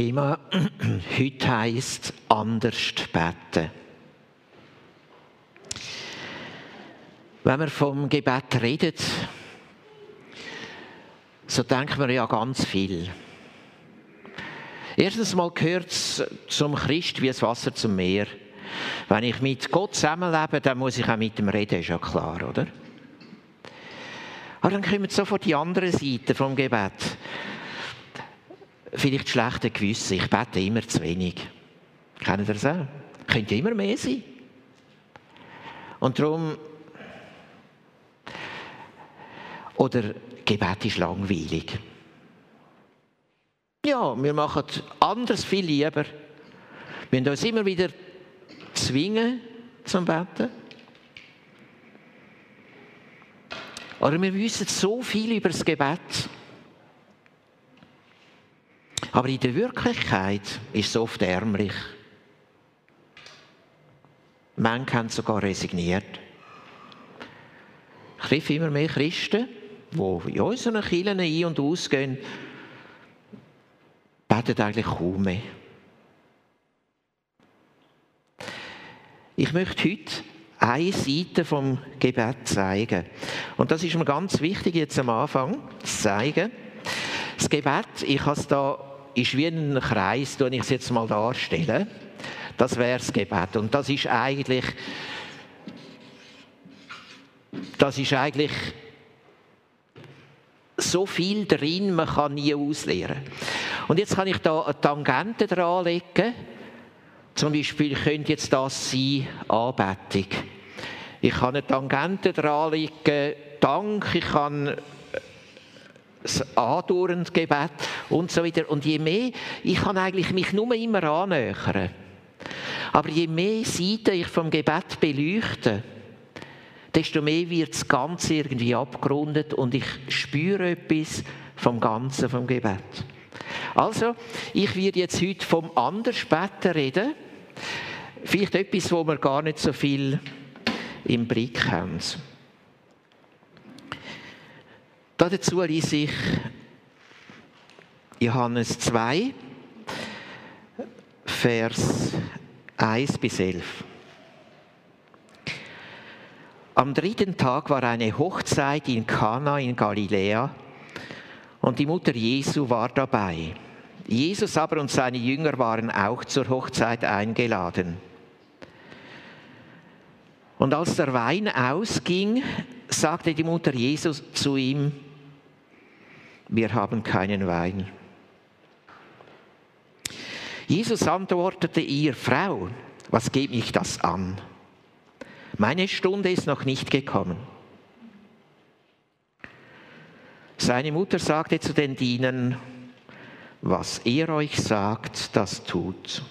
Thema heute heisst anders beten. Wenn wir vom Gebet reden, so denken wir ja ganz viel. Erstens mal gehört es zum Christ wie das Wasser zum Meer. Wenn ich mit Gott zusammenlebe, dann muss ich auch mit ihm reden, ist ja klar, oder? Aber dann kommen sofort die andere Seite vom Gebet. Vielleicht schlechte Gewissen, ich bete immer zu wenig. Kennen ihr das auch? Könnte immer mehr sein. Und darum, oder Gebet ist langweilig. Ja, wir machen anders viel lieber. Wir müssen uns immer wieder zwingen zum Beten. Oder wir wissen so viel über das Gebet. Aber in der Wirklichkeit ist es oft ärmlich. Manche haben sogar resigniert. Ich treffe immer mehr Christen, die in unseren Kirchen ein- und ausgehen, beten eigentlich kaum mehr. Ich möchte heute eine Seite vom Gebet zeigen. Und das ist mir ganz wichtig jetzt am Anfang zu zeigen. Das Gebet, ich habe es da, ist wie ein Kreis, tue ich es jetzt mal darstellen. Das wäre das Gebet. Und das ist eigentlich, das ist eigentlich so viel drin, man kann nie ausleeren. Und jetzt kann ich da eine Tangente dranlegen. Zum Beispiel könnte jetzt das sein, Anbetung. Ich kann eine Tangente dranlegen, Dank, ich kann das andauernde Gebet und so weiter. Und je mehr, ich kann eigentlich mich nur immer annähern. Aber je mehr Seiten ich vom Gebet beleuchte, desto mehr wird das Ganze irgendwie abgerundet und ich spüre etwas vom Ganzen vom Gebet. Also, ich werde jetzt heute vom Andersbeten reden. Vielleicht etwas, wo wir gar nicht so viel im Blick haben. Dazu lese ich Johannes 2, Vers 1 bis 11. Am dritten Tag war eine Hochzeit in Kana in Galiläa und die Mutter Jesu war dabei. Jesus aber und seine Jünger waren auch zur Hochzeit eingeladen. Und als der Wein ausging, sagte die Mutter Jesus zu ihm, wir haben keinen Wein. Jesus antwortete ihr, Frau, was geht mich das an? Meine Stunde ist noch nicht gekommen. Seine Mutter sagte zu den Dienern, was er euch sagt, das tut.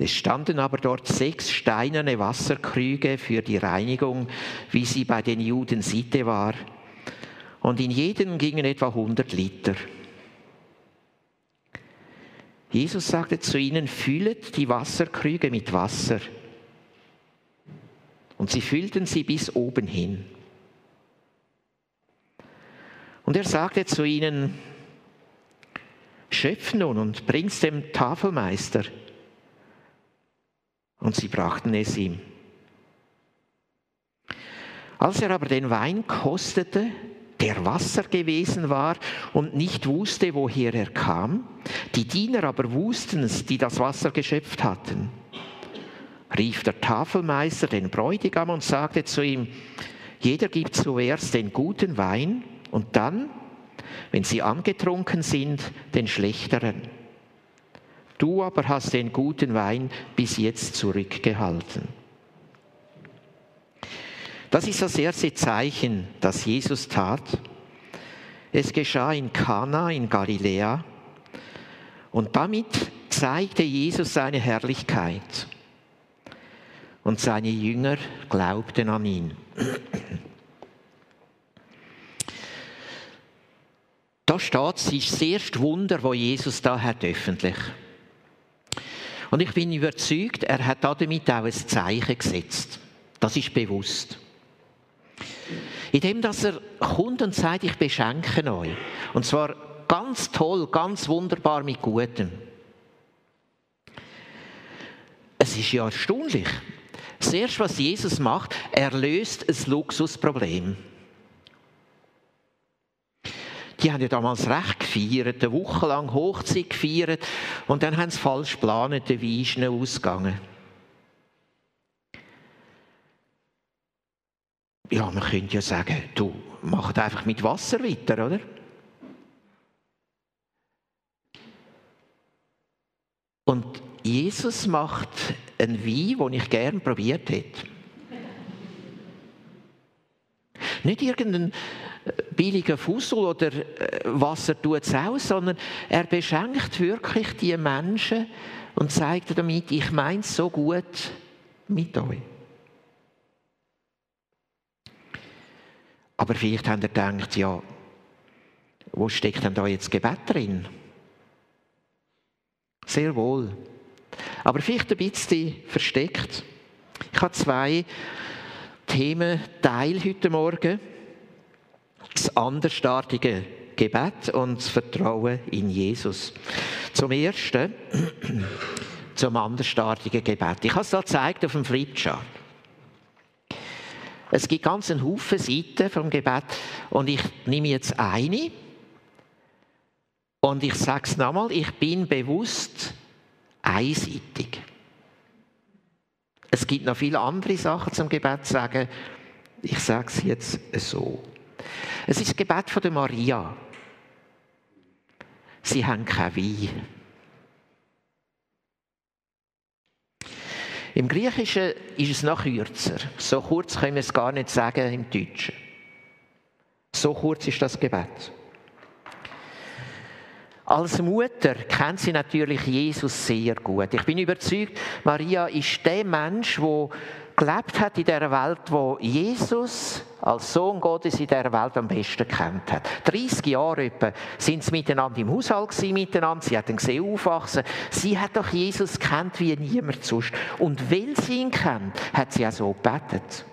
Es standen aber dort sechs steinerne Wasserkrüge für die Reinigung, wie sie bei den Juden Sitte war, und in jedem gingen etwa 100 Liter. Jesus sagte zu ihnen, füllet die Wasserkrüge mit Wasser. Und sie füllten sie bis oben hin. Und er sagte zu ihnen, schöpf nun und bring's dem Tafelmeister. Und sie brachten es ihm. Als er aber den Wein kostete, der Wasser gewesen war und nicht wusste, woher er kam, die Diener aber wussten es, die das Wasser geschöpft hatten, rief der Tafelmeister den Bräutigam und sagte zu ihm, jeder gibt zuerst den guten Wein und dann, wenn sie angetrunken sind, den schlechteren. Du aber hast den guten Wein bis jetzt zurückgehalten. Das ist das erste Zeichen, das Jesus tat. Es geschah in Kana in Galiläa und damit zeigte Jesus seine Herrlichkeit. Und seine Jünger glaubten an ihn. Da steht, es ist das erste Wunder, wo Jesus da hat öffentlich. Und ich bin überzeugt, er hat damit auch ein Zeichen gesetzt. Das ist bewusst. Indem, dass er kommt und sagt, ich beschenke euch. Und zwar ganz toll, ganz wunderbar mit Gutem. Es ist ja erstaunlich. Das Erste, was Jesus macht, er löst ein Luxusproblem. Die haben ja damals recht gefeiert, eine Woche lang Hochzeit gefeiert und dann haben sie falsch geplant, der Wein ist ausgegangen. Ja, man könnte ja sagen, du mach einfach mit Wasser weiter, oder? Und Jesus macht einen Wein, den ich gerne probiert hätte. Nicht irgendein billiger Fussel oder äh, Wasser tut es aus, sondern er beschenkt wirklich die Menschen und zeigt damit, ich meine es so gut mit euch. Aber vielleicht habt ihr gedacht, ja, wo steckt denn da jetzt Gebet drin? Sehr wohl. Aber vielleicht ein bisschen versteckt. Ich habe zwei Thementeile heute Morgen. Das andersartige Gebet und das Vertrauen in Jesus. Zum Ersten, zum andersartigen Gebet. Ich habe es da gezeigt auf dem Flipchart. Es gibt ganz einen Haufen Seiten vom Gebet und ich nehme jetzt eine und ich sage es nochmal, ich bin bewusst einseitig. Es gibt noch viele andere Sachen zum Gebet zu sagen. Ich sage es jetzt so. Es ist das Gebet von der Maria. Sie haben kein Wein. Im Griechischen ist es noch kürzer. So kurz können wir es gar nicht sagen im Deutschen. So kurz ist das Gebet. Als Mutter kennt sie natürlich Jesus sehr gut. Ich bin überzeugt, Maria ist der Mensch, der gelebt hat in der Welt, wo Jesus als Sohn Gottes in der Welt am besten kennt hat. 30 Jahre etwa sind sie miteinander im Haushalt gewesen, miteinander. Sie hat ihn gesehen aufwachsen. Sie hat doch Jesus kennt wie niemand sonst. Und weil sie ihn kennt, hat sie auch so gebetet.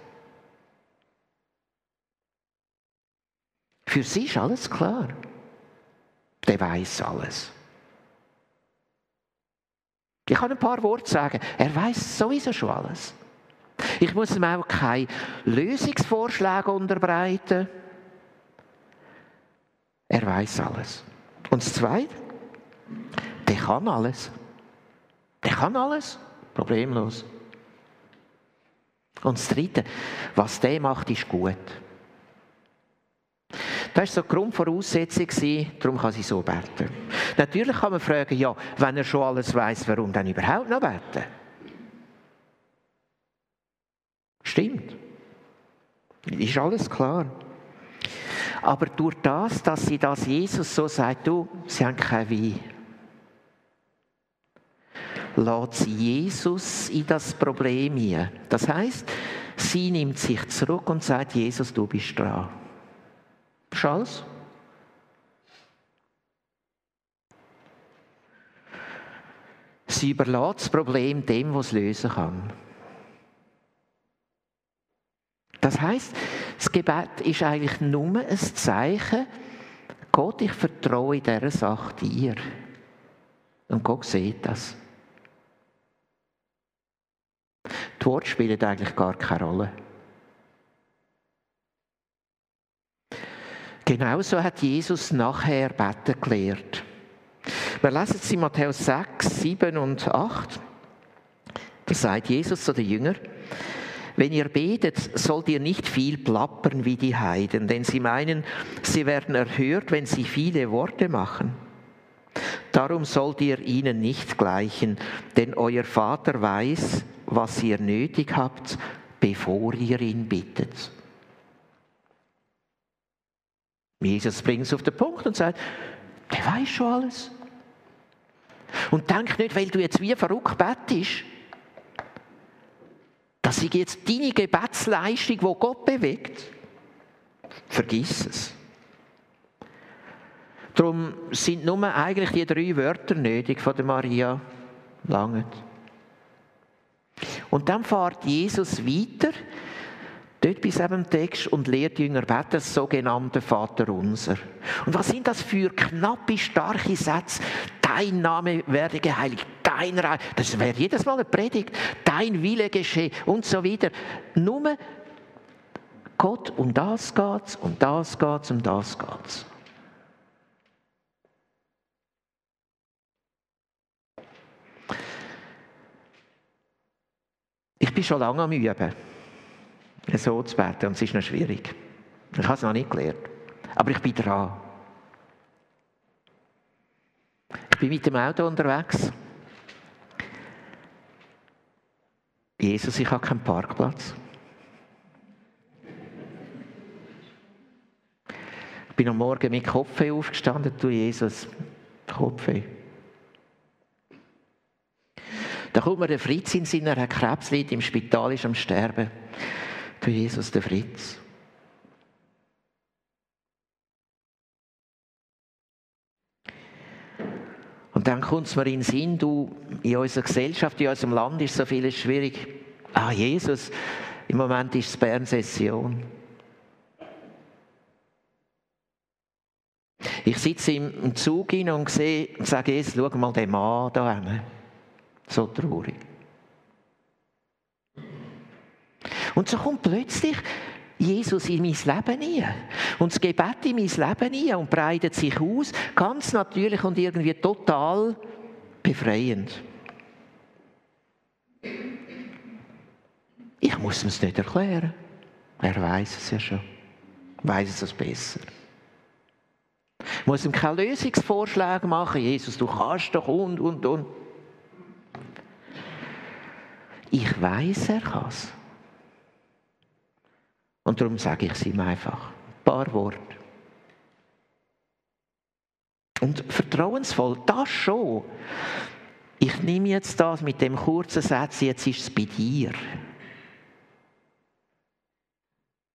Für sie ist alles klar der weiß alles. Ich kann ein paar Worte sagen. Er weiß sowieso schon alles. Ich muss ihm auch keine Lösungsvorschläge unterbreiten. Er weiß alles. Und das Zweite, der kann alles. Der kann alles. Problemlos. Und das Dritte, was der macht, ist gut. Das war so die Grundvoraussetzung, darum kann sie so beten. Natürlich kann man fragen, ja, wenn er schon alles weiß, warum dann überhaupt noch beten? Stimmt. Ist alles klar. Aber durch das, dass sie das Jesus so sagt, du, sie haben kein Wein, lädt Jesus in das Problem hinein. Das heißt, sie nimmt sich zurück und sagt, Jesus, du bist dran. Charles? Sie überlässt das Problem dem, was es lösen kann. Das heißt, das Gebet ist eigentlich nur ein Zeichen, Gott, ich vertraue dieser Sache dir. Und Gott sieht das. Die Worte spielen eigentlich gar keine Rolle. Genauso hat Jesus nachher beten gelehrt. Wir lesen es in Matthäus 6, 7 und 8. Da sagt Jesus zu den Jüngern, wenn ihr betet, sollt ihr nicht viel plappern wie die Heiden, denn sie meinen, sie werden erhört, wenn sie viele Worte machen. Darum sollt ihr ihnen nicht gleichen, denn euer Vater weiß, was ihr nötig habt, bevor ihr ihn bittet. Jesus bringt es auf den Punkt und sagt, der weiß schon alles. Und denk nicht, weil du jetzt wie verrückt bettest, dass ich jetzt deine Gebetsleistung, die Gott bewegt, vergiss es. Darum sind nur eigentlich die drei Wörter nötig von der Maria lange. Und dann fährt Jesus weiter dort bis eben Text und lehrt Jünger beten, das sogenannte Vater unser. Und was sind das für knappe, starke Sätze? Dein Name werde geheiligt, dein Reich, das wäre jedes Mal eine Predigt, dein Wille geschehe und so weiter. Nur Gott, um das geht's, um das geht's, um das geht's. Ich bin schon lange am Üben, so zu beten, und es ist noch schwierig. Ich habe es noch nicht gelernt. Aber ich bin dran. Ich bin mit dem Auto unterwegs. Jesus, ich habe keinen Parkplatz. Ich bin am Morgen mit Kopfweh aufgestanden, du Jesus, Kopfweh. Da kommt mir der Fritz in seiner Krebs liegt im Spital, ist am Sterben. Du Jesus, der Fritz. Und dann kommt es mir in den Sinn, du, in unserer Gesellschaft, in unserem Land ist so vieles schwierig. Ah, Jesus, im Moment ist es Bern-Session. Ich sitze im Zug hin und sehe sage, Jesus, schau mal den Mann da hin. So traurig. Und so kommt plötzlich Jesus in mein Leben ein. Und das Gebet in mein Leben ein und breitet sich aus, ganz natürlich und irgendwie total befreiend. Ich muss es nicht erklären. Er weiß es ja schon. Weiß es besser. Ich muss ihm keine Lösungsvorschläge machen. Jesus, du kannst doch und, und, und. Ich weiß, er kann es. Und darum sage ich es ihm einfach. Ein paar Worte. Und vertrauensvoll, das schon. Ich nehme jetzt das mit dem kurzen Satz, jetzt ist es bei dir.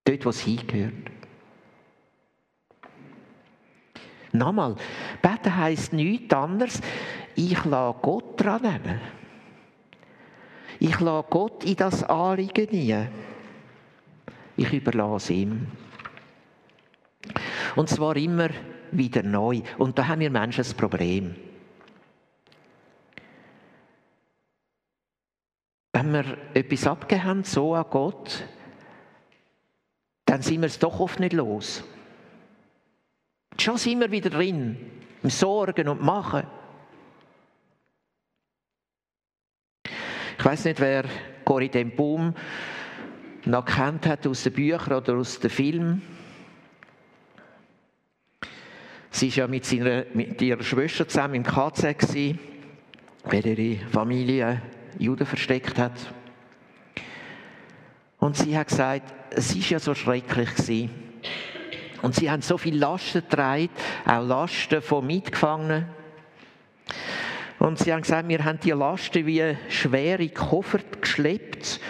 Dort, wo es hingehört. Nochmal, beten heisst nichts anderes, ich lasse Gott dran nehmen. Ich lasse Gott in das Anliegen nie. Ich überlasse ihm. Und zwar immer wieder neu. Und da haben wir Menschen ein Problem. Wenn wir etwas abgeben so an Gott, dann sind wir es doch oft nicht los. Schon sind wir wieder drin, im Sorgen und Machen. Ich weiß nicht, wer Corrie den Boom noch kennt hat aus den Büchern oder aus den Filmen. Sie war ja mit, seiner, mit ihrer Schwester zusammen im KZ, gewesen, weil ihre Familie Juden versteckt hat. Und sie hat gesagt, es war ja so schrecklich. Gewesen. Und sie haben so viele Lasten getragen, auch Lasten von Mitgefangenen. Und sie haben gesagt, wir haben die Lasten wie schwere Koffer geschleppt.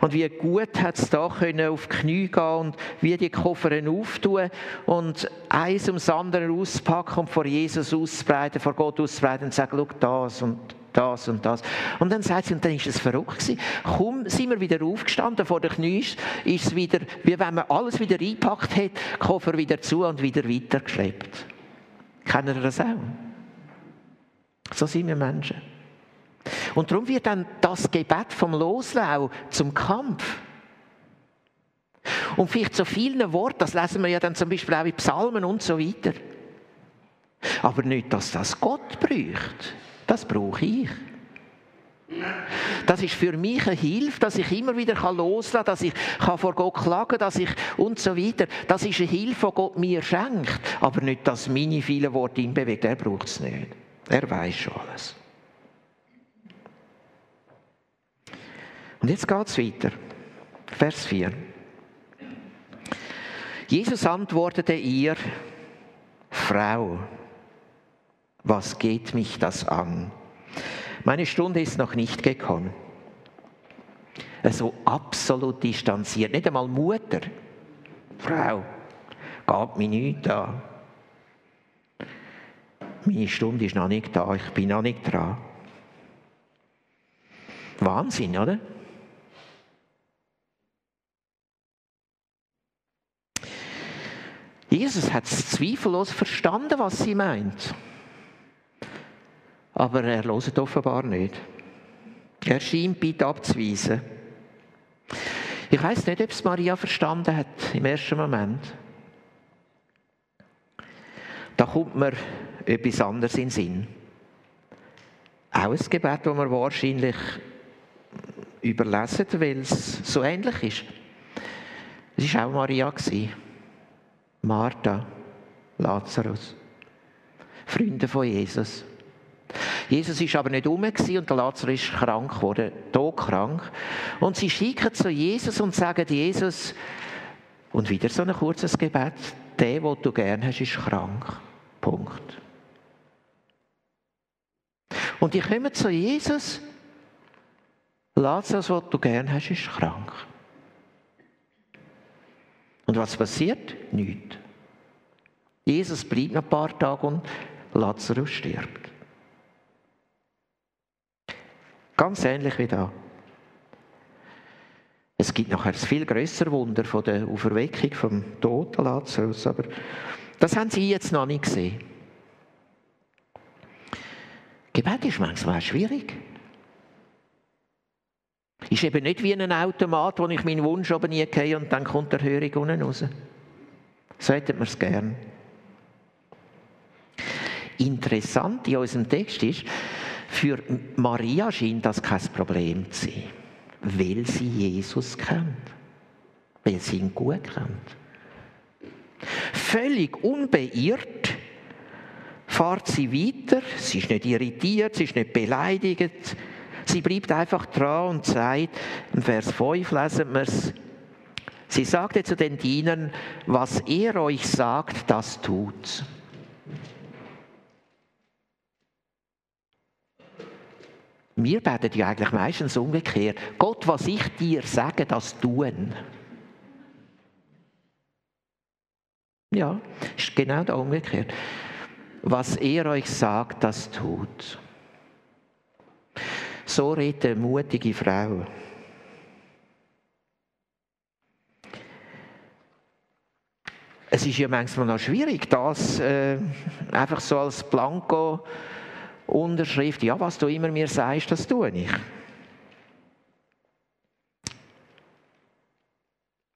Und wie gut hat es da können auf die Knie gehen und wie die Koffer auftun und eins ums andere auspacken und vor Jesus auszubreiten, vor Gott auszubreiten und sagen, schau das und das und das. Und dann sagt sie, und dann ist es verrückt gewesen. Kaum sind wir wieder aufgestanden vor den Knie, ist es wieder, wie wenn man alles wieder eingepackt hat, Koffer wieder zu und wieder weitergeschleppt. Kennen ihr das auch? So sind wir Menschen. Und darum wird dann das Gebet vom Loslau zum Kampf. Und vielleicht so vielen Worten, das lesen wir ja dann zum Beispiel auch in Psalmen und so weiter. Aber nicht, dass das Gott braucht. Das brauche ich. Das ist für mich eine Hilfe, dass ich immer wieder loslassen kann, dass ich vor Gott klagen kann, dass ich und so weiter. Das ist eine Hilfe, die Gott mir schenkt. Aber nicht, dass meine vielen Worte ihn bewegt. Er braucht es nicht. Er weiß schon alles. Und jetzt geht es weiter. Vers 4. Jesus antwortete ihr, Frau, was geht mich das an? Meine Stunde ist noch nicht gekommen. So absolut distanziert, nicht einmal Mutter. Frau, geht mir nichts an. Meine Stunde ist noch nicht da, ich bin noch nicht dran. Wahnsinn, oder? Jesus hat zweifellos verstanden, was sie meint. Aber er hört offenbar nicht. Er scheint bitte abzuweisen. Ich weiß nicht, ob es Maria verstanden hat im ersten Moment. Da kommt mir etwas anderes in den Sinn. Auch ein Gebet, das wir wahrscheinlich überlesen, weil es so ähnlich ist. Es war auch Maria. Martha, Lazarus. Freunde von Jesus. Jesus ist aber nicht um und der Lazarus ist krank geworden, todkrank. Und sie schicken zu Jesus und sagen, Jesus, und wieder so ein kurzes Gebet, der, den du gern hast, ist krank. Punkt. Und die kommen zu Jesus, Lazarus, den du gern hast, ist krank. Und was passiert? Nichts. Jesus bleibt noch ein paar Tage und Lazarus stirbt. Ganz ähnlich wie da. Es gibt nachher ein viel größeres Wunder von der Auferweckung vom toten Lazarus, aber das haben sie jetzt noch nicht gesehen. Gebet ist manchmal schwierig. Ist eben nicht wie ein Automat, wo ich meinen Wunsch oben nie gehe und dann kommt der Hörung unten raus. So hätten wir es gern. Interessant in unserem Text ist, für Maria scheint das kein Problem zu sein, weil sie Jesus kennt, weil sie ihn gut kennt. Völlig unbeirrt fährt sie weiter, sie ist nicht irritiert, sie ist nicht beleidigt, sie bleibt einfach dran und sagt, im Vers 5 lesen wir es, sie sagte zu den Dienern, was er euch sagt, das tut. Wir beten ja eigentlich meistens umgekehrt. Gott, was ich dir sage, das tun. Ja, ist genau da umgekehrt. Was er euch sagt, das tut. So redet eine mutige Frau. Es ist ja manchmal noch schwierig, das äh, einfach so als Blanko Unterschrift, ja, was du immer mir sagst, das tue ich.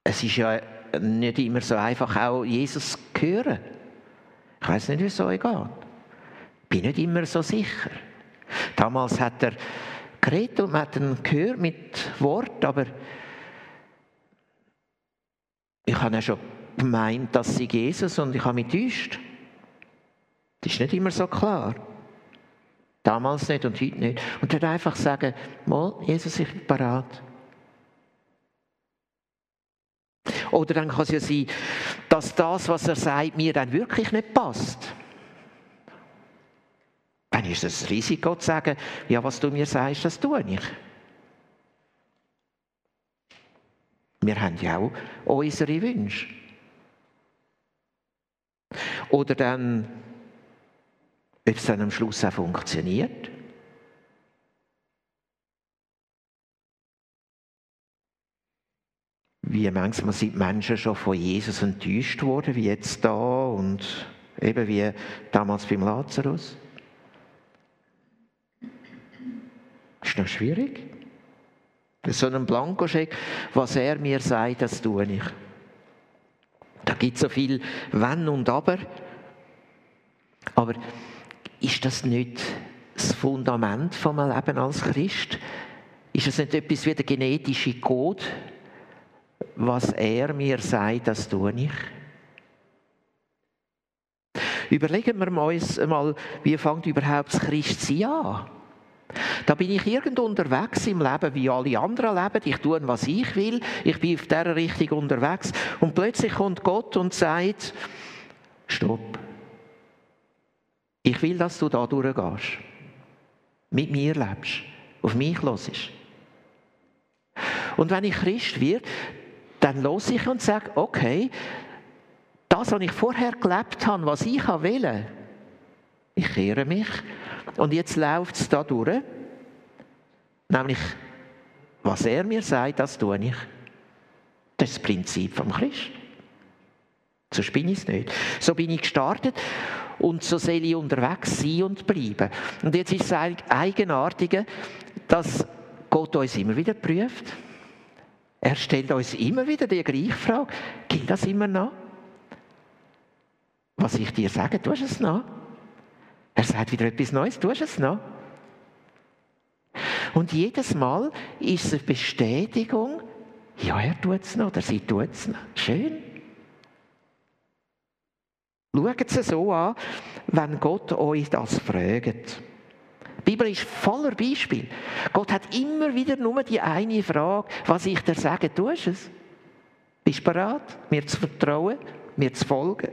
Es ist ja nicht immer so einfach, auch Jesus zu hören. Ich weiß nicht, wie es euch geht. Ich bin nicht immer so sicher. Damals hat er geredet und man hat ihn gehört mit Wort, aber ich habe ja schon gemeint, dass sie Jesus und ich habe mich täuscht. Das ist nicht immer so klar. Damals nicht und heute nicht. Und dann einfach sagen, mal, Jesus, ich bin parat. Oder dann kann es ja sein, dass das, was er sagt, mir dann wirklich nicht passt. Dann ist es ein Risiko zu sagen, ja, was du mir sagst, das tue ich. Wir haben ja auch unsere Wünsche. Oder dann ob es dann am Schluss auch funktioniert. Wie manchmal sind Menschen schon von Jesus enttäuscht worden, wie jetzt da und eben wie damals beim Lazarus. Ist noch schwierig. So einen Blankoscheck, was er mir sagt, das tue ich. Da gibt es so viel Wenn und Aber. Aber ist das nicht das Fundament vom Leben als Christ? Ist es nicht etwas wie der genetische Code? Was er mir sagt, das tue ich. Überlegen wir uns mal, wie fängt überhaupt das Christsein an? Da bin ich irgendwo unterwegs im Leben, wie alle anderen leben. Ich tue, was ich will. Ich bin auf dieser Richtung unterwegs. Und plötzlich kommt Gott und sagt, stopp. Ich will, dass du da durchgehst. Mit mir lebst. Auf mich hörst. Und wenn ich Christ werde, dann los ich und sage, okay, das, was ich vorher gelebt habe, was ich will, ich kehre mich und jetzt läuft es da durch. Nämlich, was er mir sagt, das tue ich. Das ist das Prinzip vom Christ. So bin ich es nicht. So bin ich gestartet und so soll ich unterwegs sein und bleiben. Und jetzt ist es eigenartige, dass Gott uns immer wieder prüft. Er stellt uns immer wieder die gleiche Frage. Gilt das immer noch? Was ich dir sage, tust du es noch? Er sagt wieder etwas Neues, tust du es noch? Und jedes Mal ist es eine Bestätigung, ja, er tut es noch oder sie tut es noch. Schön. Schaut es so an, wenn Gott euch das fragt. Die Bibel ist voller Beispiel. Gott hat immer wieder nur die eine Frage, was ich dir sage, tust du es? Bist du bereit, mir zu vertrauen, mir zu folgen?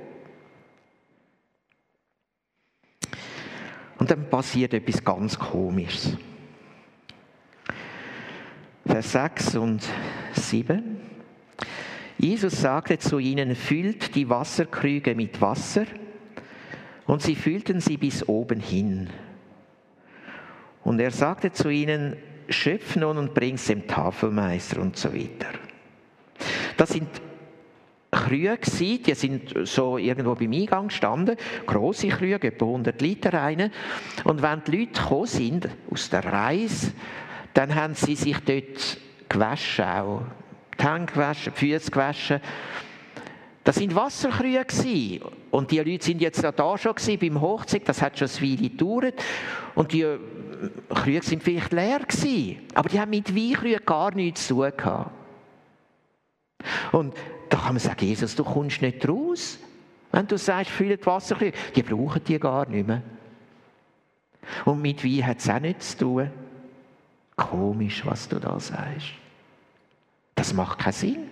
Und dann passiert etwas ganz Komisches. Vers 6 und 7. Jesus sagte zu ihnen, füllt die Wasserkrüge mit Wasser. Und sie füllten sie bis oben hin. Und er sagte zu ihnen, schöpf nun und bring's dem Tafelmeister und so weiter. Das sind Krüge die sind so irgendwo beim Eingang gestanden, große Krüge, etwa 100 Liter rein. Und wenn die Leute gekommen sind aus der Reise, dann haben sie sich dort gewaschen auch. Die Hände gewaschen, die Füße gewaschen. Das sind Wasserkrüge Und die Leute sind jetzt da schon beim Hochzeit, das hat schon eine Weile gedauert. Und die äh, Krüge sind vielleicht leer gewesen. Aber die haben mit Weinkrügen gar nichts zu tun gehabt. Und da kann man sagen, Jesus, du kommst nicht raus. Wenn du sagst, füllt Wasserkrüge, die brauchen die gar nicht mehr. Und mit Wein hat es auch nichts zu tun. Komisch, was du da sagst. Das macht keinen Sinn.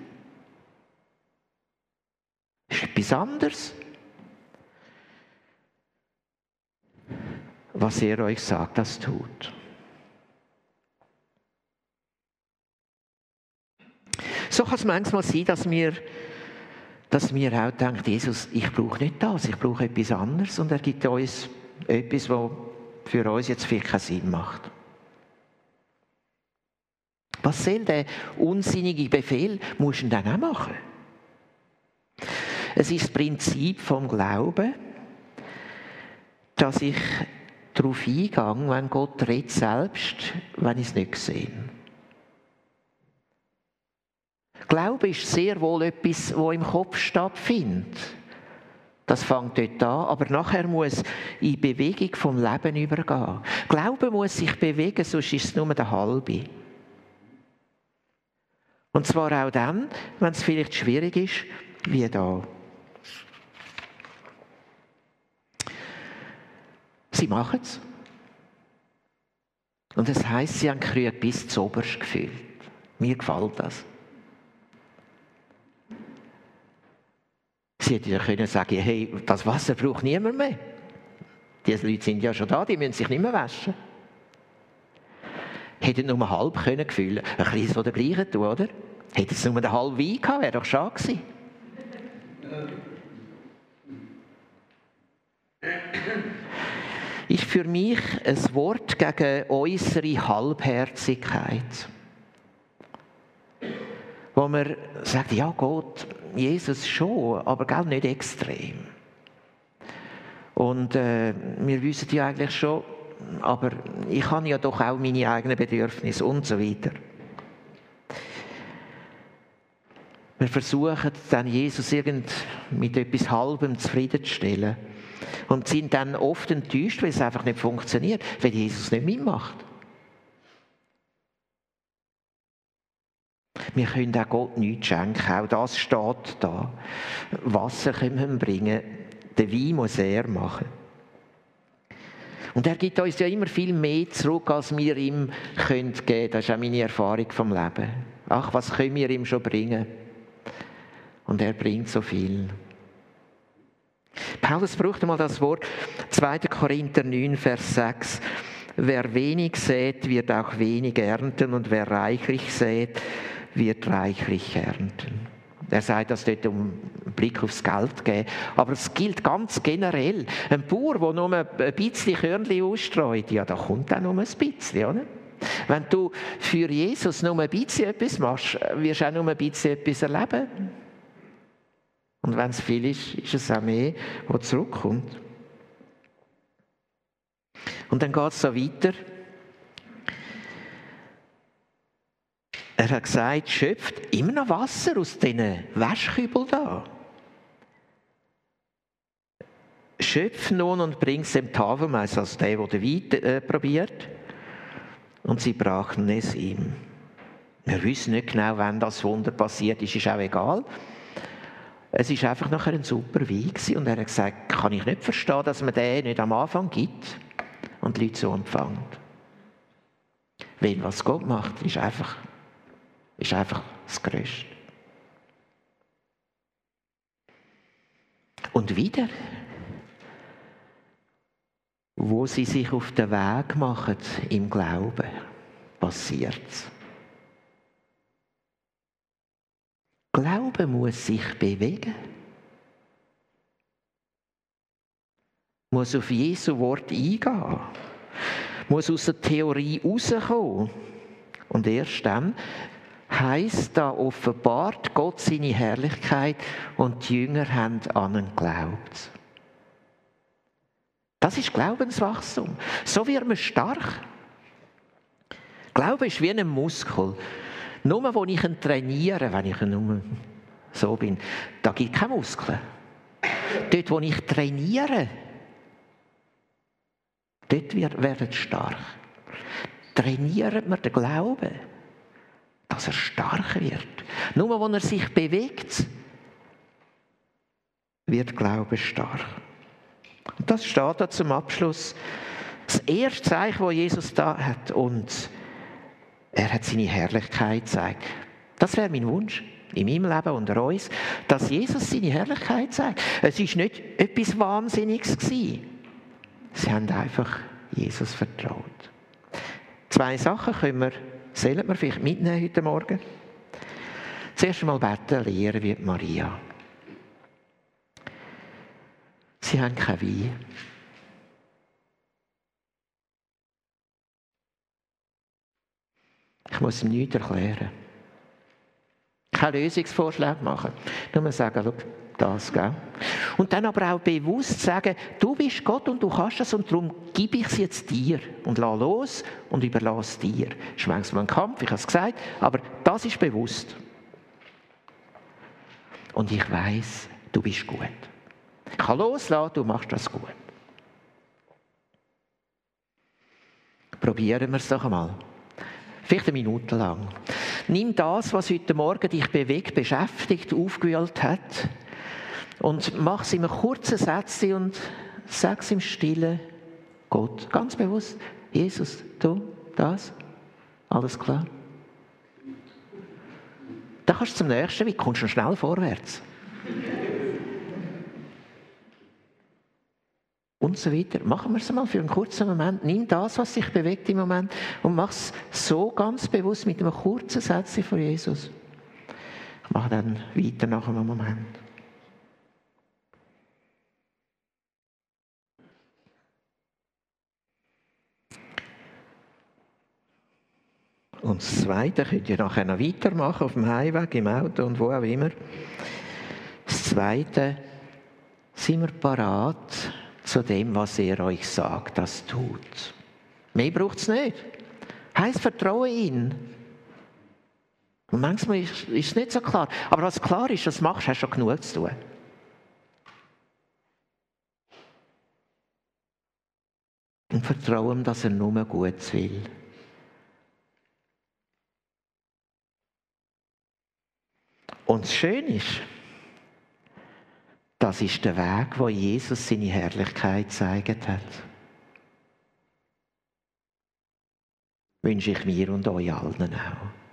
Das ist etwas anderes. Was er euch sagt, das tut. So kann es manchmal sein, dass wir, dass wir auch denken, Jesus, ich brauche nicht das, ich brauche etwas anderes und er gibt uns etwas, was für uns jetzt vielleicht keinen Sinn macht. Was soll der unsinnige Befehl? Muss du dann auch machen? Es ist das Prinzip vom Glauben, dass ich darauf eingehe, wenn Gott redet, selbst wenn ich es nicht sehe. Glaube ist sehr wohl etwas, wo im Kopf stattfindet. Das fängt dort an, aber nachher muss in Bewegung vom Leben übergehen. Glaube muss sich bewegen, sonst ist es nur der halbe. Und zwar auch dann, wenn es vielleicht schwierig ist, wie da. Sie machen es. Und das heißt, sie haben Krüge bis zu oberst gefühlt. Mir gefällt das. Sie hätten können sagen, hey, das Wasser braucht niemand mehr. Diese Leute sind ja schon da, die müssen sich nicht mehr waschen hätten nur halb können füllen Ein bisschen von der gleichen tun, oder? Hätten sie nur einen halben Wein gehabt, wäre doch schade gewesen. Ist für mich ein Wort gegen unsere Halbherzigkeit. Wo man sagt, ja Gott, Jesus schon, aber gar nicht extrem. Und äh, wir wissen ja eigentlich schon, aber ich habe ja doch auch meine eigenen Bedürfnisse und so weiter. Wir versuchen dann Jesus irgend mit etwas Halbem zufriedenzustellen und sind dann oft enttäuscht, weil es einfach nicht funktioniert, weil Jesus nicht mitmacht. Wir können auch Gott nichts schenken, auch das steht da. Wasser können wir bringen, den Wein muss er machen. Und er gibt uns ja immer viel mehr zurück, als wir ihm geben können. Das ist auch meine Erfahrung vom Leben. Ach, was können wir ihm schon bringen? Und er bringt so viel. Paulus braucht einmal das Wort 2. Korinther 9, Vers 6. Wer wenig sät, wird auch wenig ernten und wer reichlich sät, wird reichlich ernten. Er sagt das dort um einen Blick aufs Geld geben. Aber es gilt ganz generell. Ein Bauer, der nur ein bisschen Körnchen ausstreut, ja, da kommt auch nur ein bisschen, oder? Wenn du für Jesus nur ein bisschen etwas machst, wirst du auch nur ein bisschen etwas erleben. Und wenn es viel ist, ist es auch mehr, was zurückkommt. Und dann geht es so weiter. Er hat gesagt, schöpft immer noch Wasser aus diesen Waschkübeln da. Schöpf nun und bring es dem Tafelmeister, also der, der den Wein äh, probiert. Und sie brachten es ihm. Wir wissen nicht genau, wann das Wunder passiert ist, ist auch egal. Es ist einfach nachher ein super Wein und er hat gesagt, kann ich nicht verstehen, dass man den nicht am Anfang gibt und die Leute so empfängt. Weil was Gott macht, ist einfach, ist einfach das Größte. Und wieder, wo sie sich auf den Weg machen im Glauben, passiert es. Glaube muss sich bewegen. Muss auf Jesu Wort eingehen. Muss aus der Theorie rauskommen. Und erst dann heisst da offenbart Gott seine Herrlichkeit und die Jünger haben an ihn geglaubt. Das ist Glaubenswachstum. So wird man stark. Glaube ist wie ein Muskel. Nur, wo ich ihn trainiere, wenn ich nur so bin, da gibt es keine Muskeln. Dort, wo ich trainiere, dort wird stark. Trainiert man den Glauben, dass er stark wird. Nur, wo er sich bewegt, wird Glaube stark. Und das steht da zum Abschluss. Das erste Zeichen, das Jesus da hat. Und er hat seine Herrlichkeit gezeigt. Das wäre mein Wunsch in meinem Leben unter uns, dass Jesus seine Herrlichkeit zeigt. Es ist nicht etwas Wahnsinniges gewesen. Sie haben einfach Jesus vertraut. Zwei Sachen können wir, sollen wir vielleicht mitnehmen heute Morgen. Zuerst einmal beten, lehren wie Maria. Sie haben kein Wein. Ich muss ihm nichts erklären. Keine Lösungsvorschläge machen. Nur sagen, schau, das, gell? Und dann aber auch bewusst sagen, du bist Gott und du kannst das und darum gebe ich es jetzt dir und lass los und überlasse dir. Das ist manchmal ein Kampf, ich habe es gesagt, aber das ist bewusst. Und ich weiß, du bist gut. Ich kann loslassen, du machst das gut. Probieren wir es doch einmal. Vielleicht eine Minute lang. Nimm das, was heute Morgen dich bewegt, beschäftigt, aufgewühlt hat und mach es in einem kurzen Sätzchen und sag es im Stillen Gott. Ganz bewusst. Jesus, du, das. Alles klar. Dann kannst du zum nächsten, wie kommst du schnell vorwärts. und so weiter. Machen wir es mal für einen kurzen Moment. Nimm das, was sich bewegt im Moment und mach es so ganz bewusst mit einem kurzen Satz von Jesus. Ich mache dann weiter nach einem Moment. Und das Zweite könnt ihr nachher noch weitermachen, auf dem Heimweg, im Auto und wo auch immer. Das Zweite, sind wir parat, zu dem, was er euch sagt, das tut. Mehr braucht es nicht. Heißt, vertraue ihn. Und manchmal ist, es nicht so klar. Aber was klar ist, was machst, hast du schon genug zu tun. Und vertraue ihm, dass er nur Gutes will. Und das Schöne ist, das ist der Weg, wo Jesus seine Herrlichkeit gezeigt hat. Wünsche ich mir und euch allen auch.